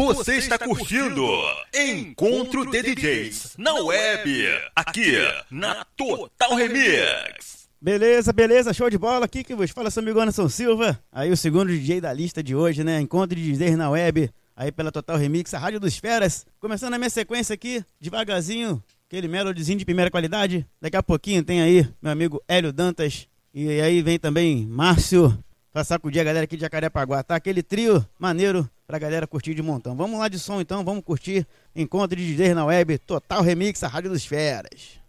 Você está curtindo Encontro de DJs na web, aqui na Total Remix. Beleza, beleza, show de bola. Aqui que vos fala seu amigo Anderson Silva. Aí o segundo DJ da lista de hoje, né? Encontro de DJs na web, aí pela Total Remix, a Rádio dos Feras. Começando a minha sequência aqui, devagarzinho, aquele melodyzinho de primeira qualidade. Daqui a pouquinho tem aí meu amigo Hélio Dantas. E aí vem também Márcio pra sacudir a galera aqui de Jacarepaguá, tá? Aquele trio maneiro pra galera curtir de montão. Vamos lá de som então, vamos curtir Encontro de DJs na web, Total Remix, a Rádio dos Feras.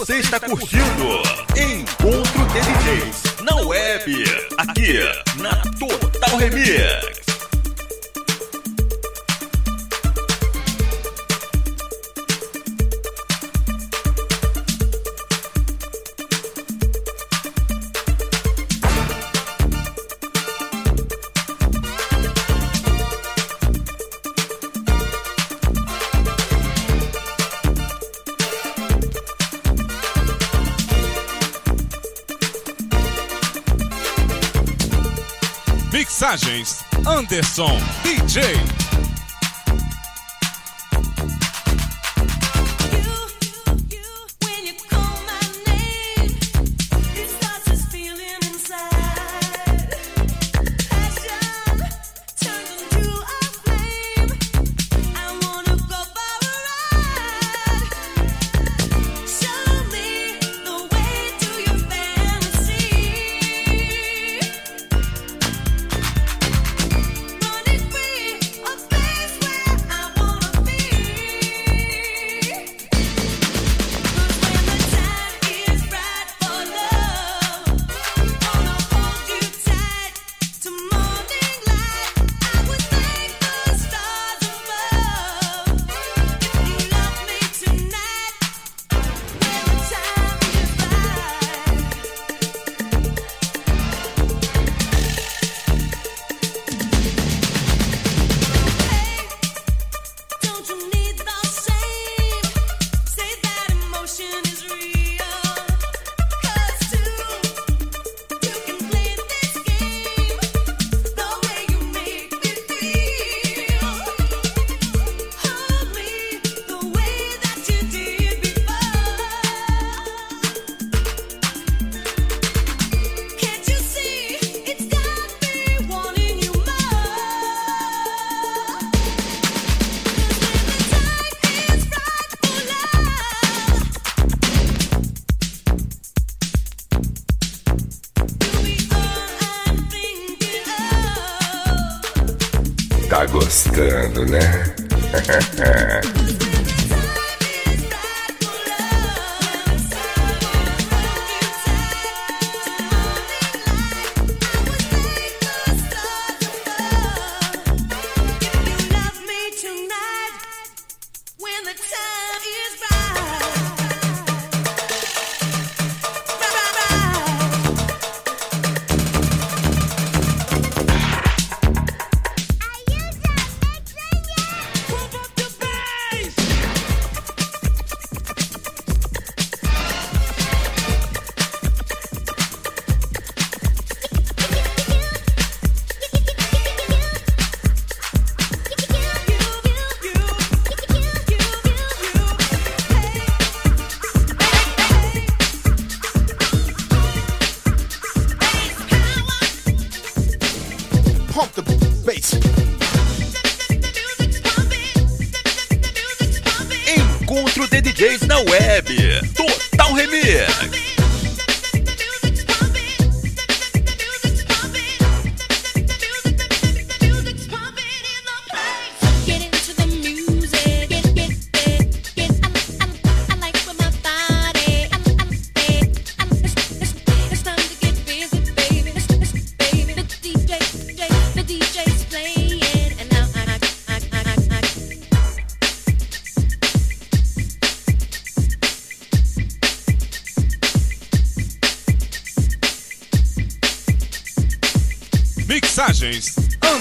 Você está curtindo Encontro de DJs na web, aqui na Total Remix. Mixagens Anderson DJ. Gostando, né?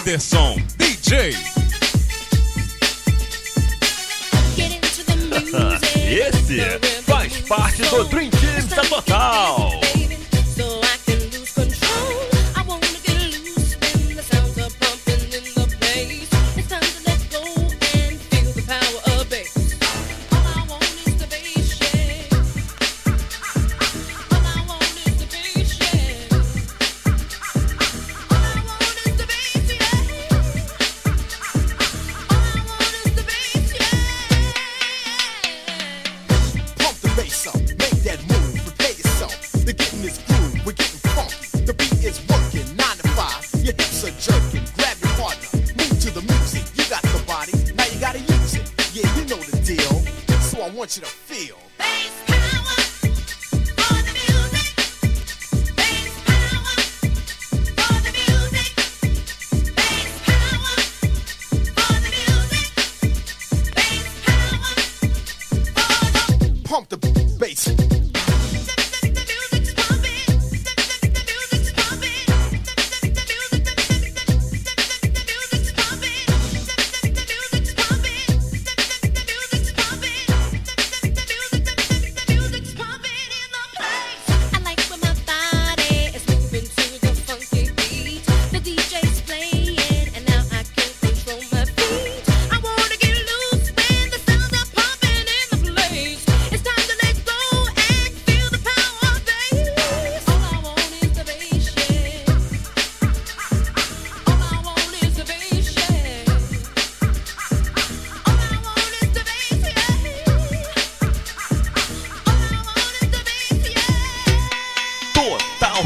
This song. DJs. pump the bass.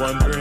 wondering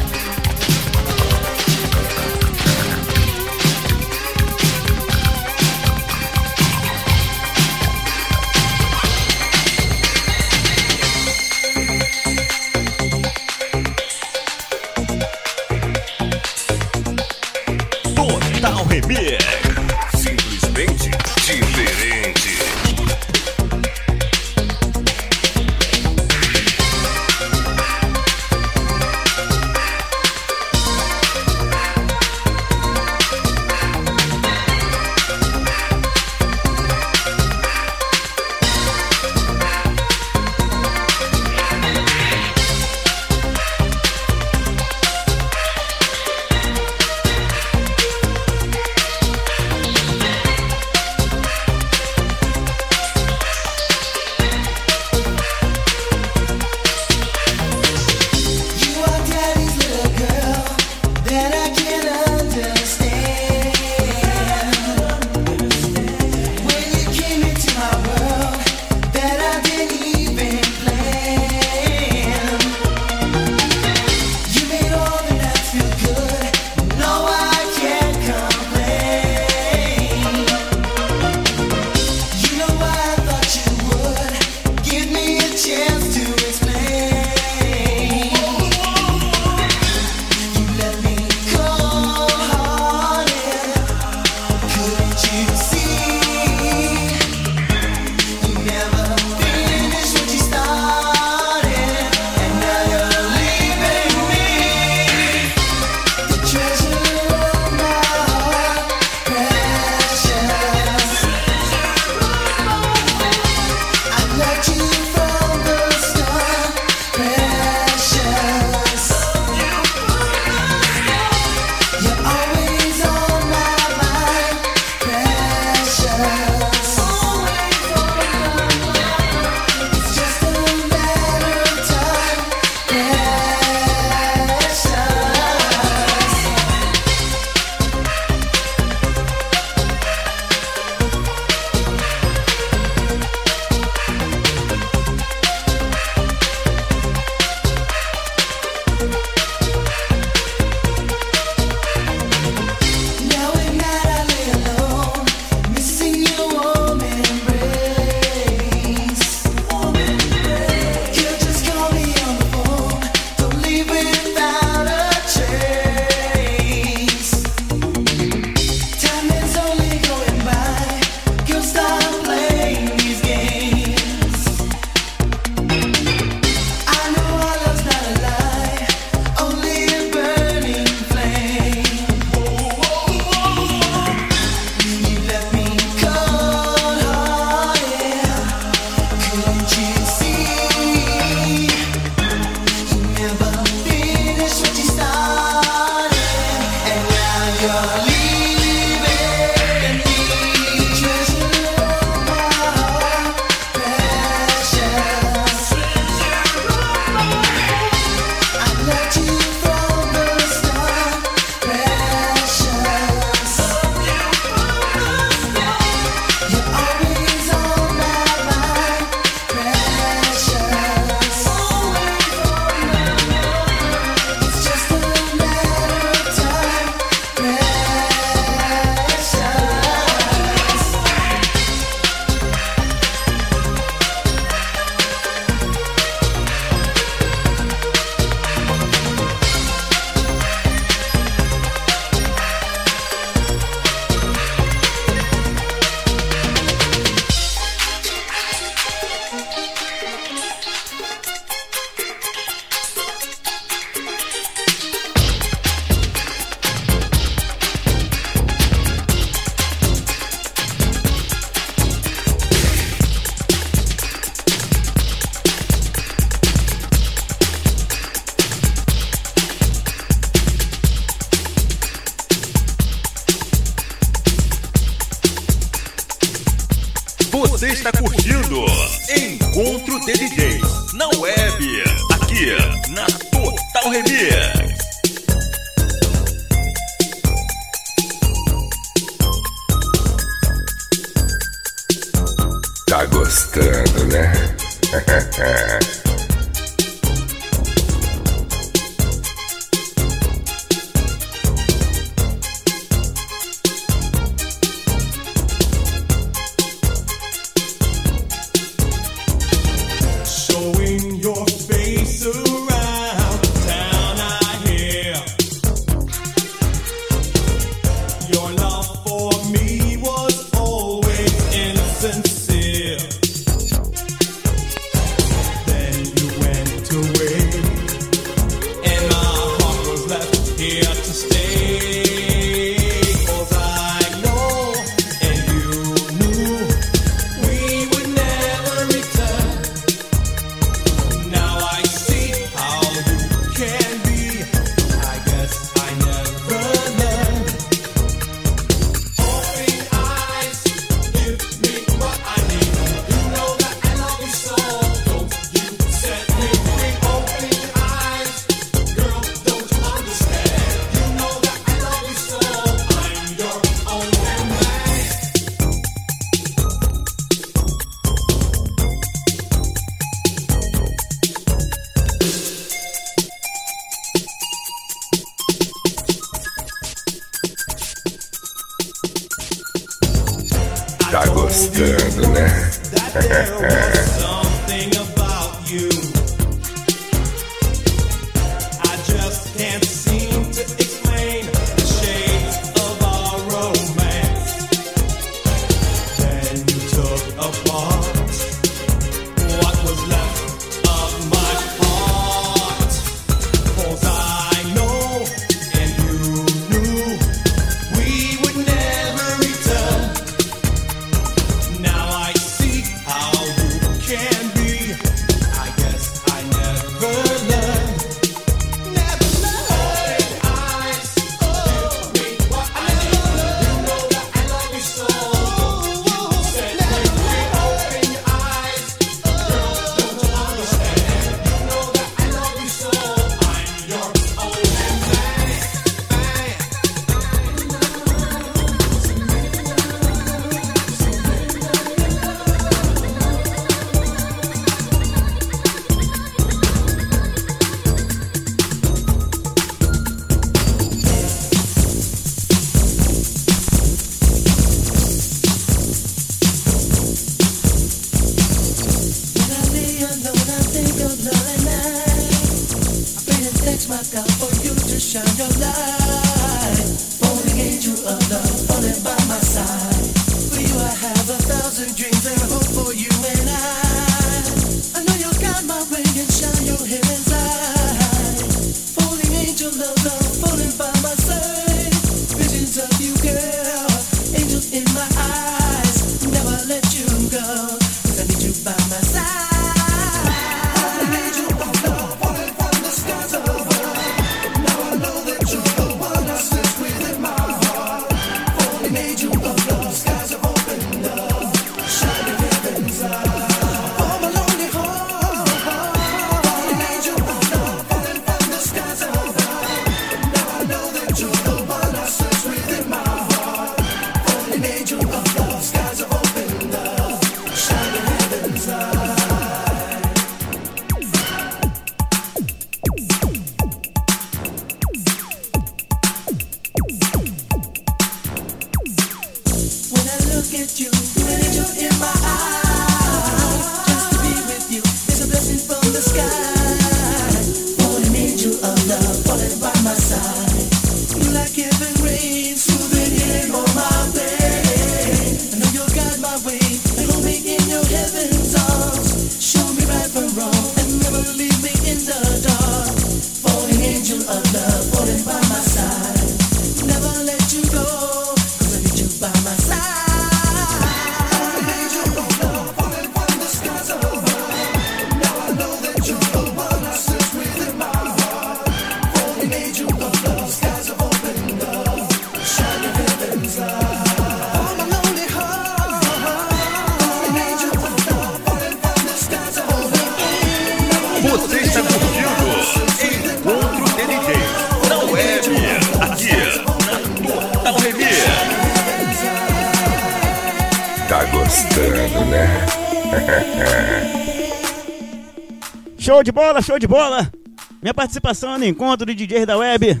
Show de bola, show de bola! Minha participação no encontro de DJ da web.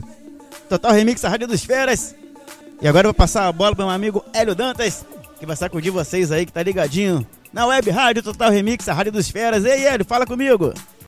Total Remix, a Rádio dos Feras. E agora eu vou passar a bola para meu amigo Hélio Dantas, que vai sacudir vocês aí que tá ligadinho na web Rádio Total Remix, a Rádio dos Feras. Ei, Hélio, fala comigo!